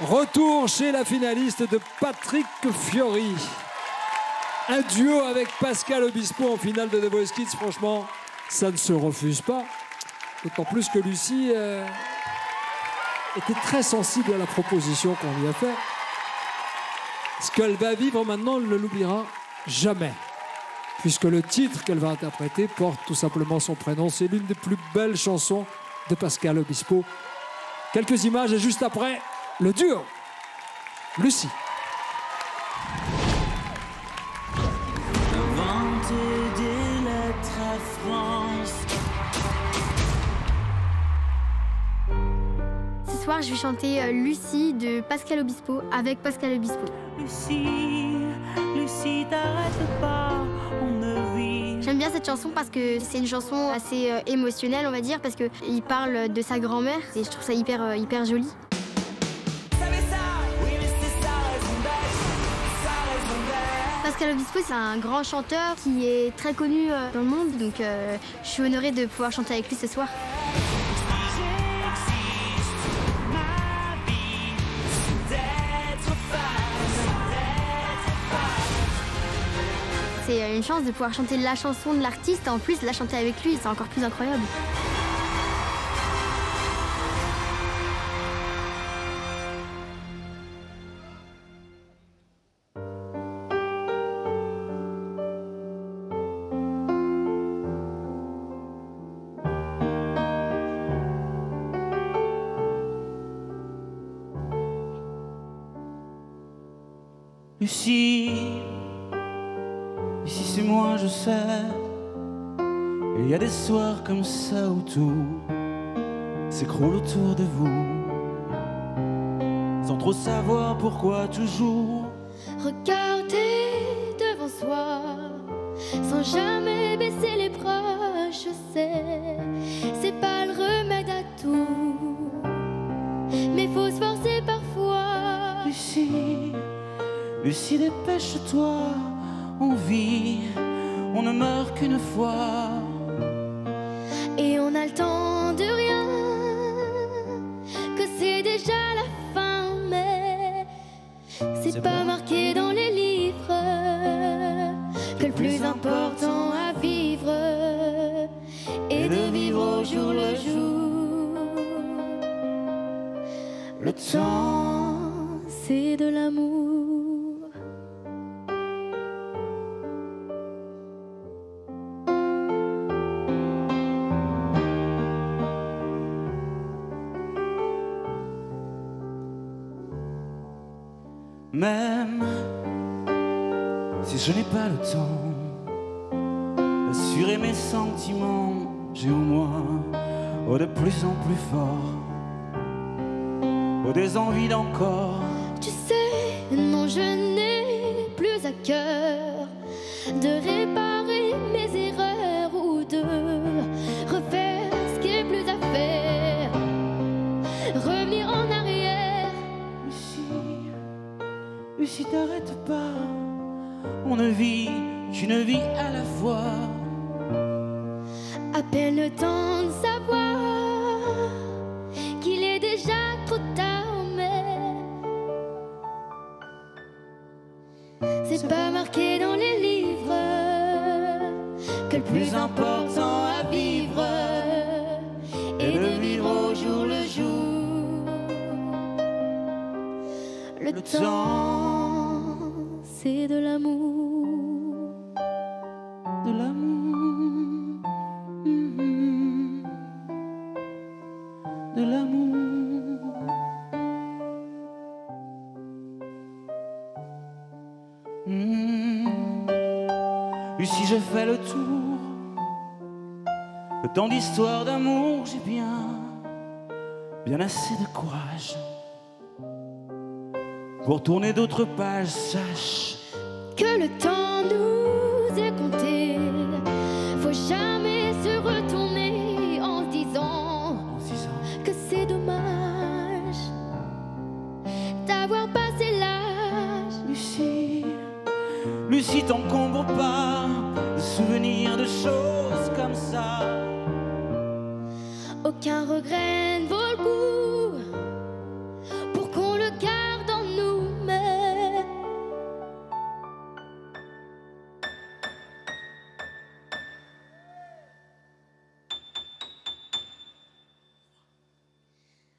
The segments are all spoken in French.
Retour chez la finaliste de Patrick Fiori. Un duo avec Pascal Obispo en finale de The Voice Kids, franchement, ça ne se refuse pas. D'autant plus que Lucie euh, était très sensible à la proposition qu'on lui a faite. Ce qu'elle va vivre maintenant, elle ne l'oubliera jamais. Puisque le titre qu'elle va interpréter porte tout simplement son prénom. C'est l'une des plus belles chansons de Pascal Obispo. Quelques images et juste après, le duo. Lucie. Inventer des lettres à France. Ce soir, je vais chanter euh, Lucie de Pascal Obispo avec Pascal Obispo. Lucie, Lucie, t'arrête pas, on ne vit. J'aime bien cette chanson parce que c'est une chanson assez euh, émotionnelle, on va dire, parce qu'il parle de sa grand-mère et je trouve ça hyper, euh, hyper joli. Pascal Obispo, c'est un grand chanteur qui est très connu euh, dans le monde, donc euh, je suis honorée de pouvoir chanter avec lui ce soir. C'est une chance de pouvoir chanter la chanson de l'artiste, en plus la chanter avec lui, c'est encore plus incroyable. Lucie, ici c'est moi, je sais. Il y a des soirs comme ça où tout s'écroule autour de vous. Sans trop savoir pourquoi toujours. Regarder devant soi, sans jamais baisser les bras, je sais, pas Lucie, dépêche-toi, on vit, on ne meurt qu'une fois. Et on a le temps de rien, que c'est déjà la fin, mais c'est pas bon. marqué dans les livres que le plus important à vivre est de vivre au jour le jour. Le temps, c'est de l'amour. Même si je n'ai pas le temps d'assurer mes sentiments, j'ai au moins oh, de plus en plus fort oh, des envies d'encore. Tu sais, non, je n'ai plus à cœur de réparer Lucie, t'arrête pas. On ne vit qu'une vie à la fois. à peine le temps de savoir qu'il est déjà trop tard, mais c'est pas marqué dans les livres que le plus important à vivre est de vivre au jour le jour. Le, temps, c'est de l'amour. de l'amour. De l'amour. Mhm. Lucie, je fais le tour. De tant d'histoires d'amour, j'ai bien, bien assez de courage. Pour tourner d'autres pages, sache que le temps nous est compté. Faut jamais se retourner en se disant en que c'est dommage d'avoir passé l'âge. Lucie, Lucie, t'encombre pas de souvenirs de choses comme ça. Aucun regret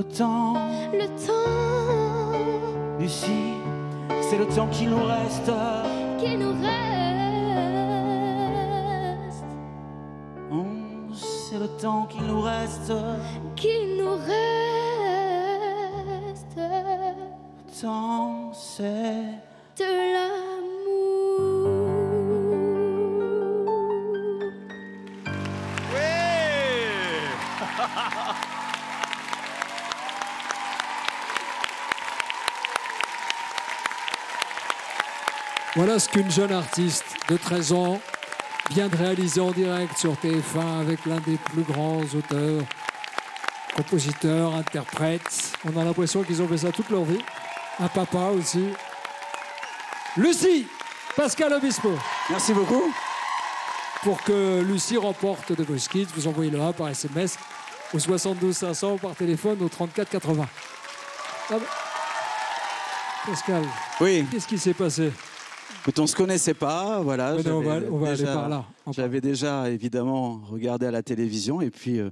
Le temps, le temps Lucie, c'est le temps qui nous reste. qui nous reste, Oh, c'est le temps qui nous reste. qui nous reste. Le temps, c'est. Voilà ce qu'une jeune artiste de 13 ans vient de réaliser en direct sur TF1 avec l'un des plus grands auteurs, compositeurs, interprètes. On a l'impression qu'ils ont fait ça toute leur vie. Un papa aussi. Lucie Pascal Obispo. Merci beaucoup. Pour que Lucie remporte de Voice Kids, vous envoyez le 1 par SMS au 72 500 ou par téléphone au 34 80. Ah bah. Pascal, Oui, qu'est-ce qui s'est passé? Écoute, on se connaissait pas, voilà. Non, on va, on va aller déjà- par là. J'avais déjà évidemment regardé à la télévision et puis euh,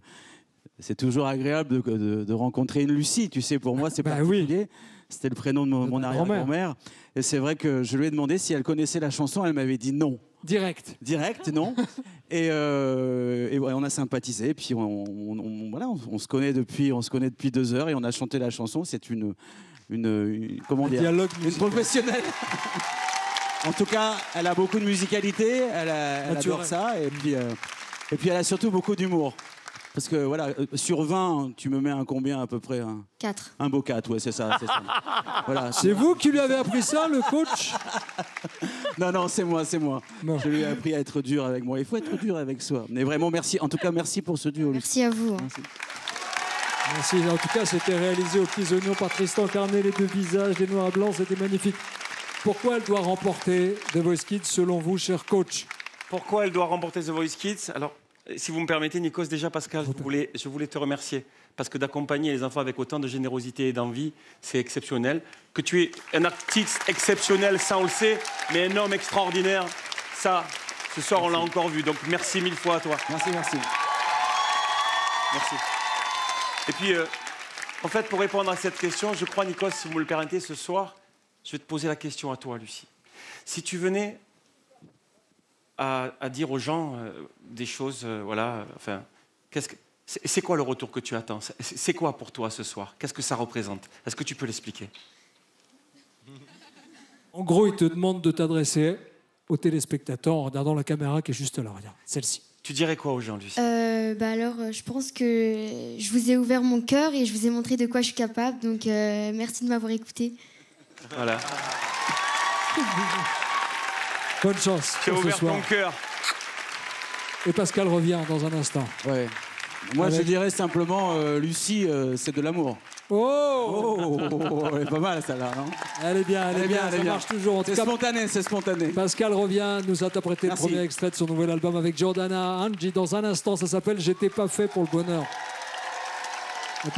c'est toujours agréable de, de- de rencontrer une Lucie. Tu sais, pour moi, c'est Bah oui. particulier. C'était le prénom de mon, arrière-grand-mère. Et c'est vrai que je lui ai demandé si elle connaissait la chanson. Elle m'avait dit non. Direct. Direct, non. et, euh, et ouais, on a sympathisé. Puis on, on- on- voilà, on, se connaît depuis, on se connaît depuis deux heures et on a chanté la chanson. C'est une, une, une- comment dire, dialogue une professionnelle. en tout cas, elle a beaucoup de musicalité. Elle, a- elle adore ça. Et puis, euh, et puis, elle a surtout beaucoup d'humour. Parce que voilà, euh, sur 20, tu me mets un combien à peu près Un, 4. un beau 4, ouais, c'est ça. c'est ça. voilà. C'est vous qui lui avez appris ça, le coach? Non, non, c'est moi, c'est moi. Je lui ai appris à être dur avec moi. Il faut être dur avec soi. Mais vraiment, merci. En tout cas, merci pour ce duo. Merci à vous. hein. Merci. En tout cas, c'était réalisé aux petits oignons par Tristan Carnet, les deux visages, les noirs et blancs, c'était magnifique. Pourquoi elle doit remporter The Voice Kids selon vous, cher coach Pourquoi elle doit remporter The Voice Kids Alors, si vous me permettez, Nikos, déjà, Pascal, je voulais, je voulais te remercier. Parce que d'accompagner les enfants avec autant de générosité et d'envie, c'est exceptionnel. Que tu es un artiste exceptionnel, ça on le sait, mais un homme extraordinaire, ça, ce soir, on l'a encore vu. Donc, merci mille fois à toi. Merci, merci. Merci. Et puis, euh, en fait, pour répondre à cette question, je crois, Nikos, si vous me le permettez, ce soir, je vais te poser la question à toi, Lucie. Si tu venais à, à dire aux gens euh, des choses, euh, voilà, enfin, qu'est-ce que, c'est, quoi le retour que tu attends? C'est, quoi pour toi ce soir? Qu'est-ce que ça représente? Est-ce que tu peux l'expliquer? En gros, il te demande de t'adresser aux téléspectateurs en regardant la caméra qui est juste là, regarde, celle-ci. Tu dirais quoi aux gens, Lucie? Euh, bah alors, je pense que je vous ai ouvert mon cœur et je vous ai montré de quoi je suis capable. Donc, euh, merci de m'avoir écouté. Voilà. Bonne chance Tu as pour ce ouvert soir. ton cœur. Et Pascal revient dans un instant. Ouais. Moi, je dirais simplement, euh, Lucie, euh, c'est de l'amour. Oh, Oh, elle est pas mal celle-là, non Elle est bien, elle, est bien, elle ça bien. marche toujours. C'est spontané, c'est spontané. Pascal revient nous interpréter Merci. le premier extrait de son nouvel album avec Jordana Angie. Dans un instant, ça s'appelle J'étais pas fait pour le bonheur. À tout de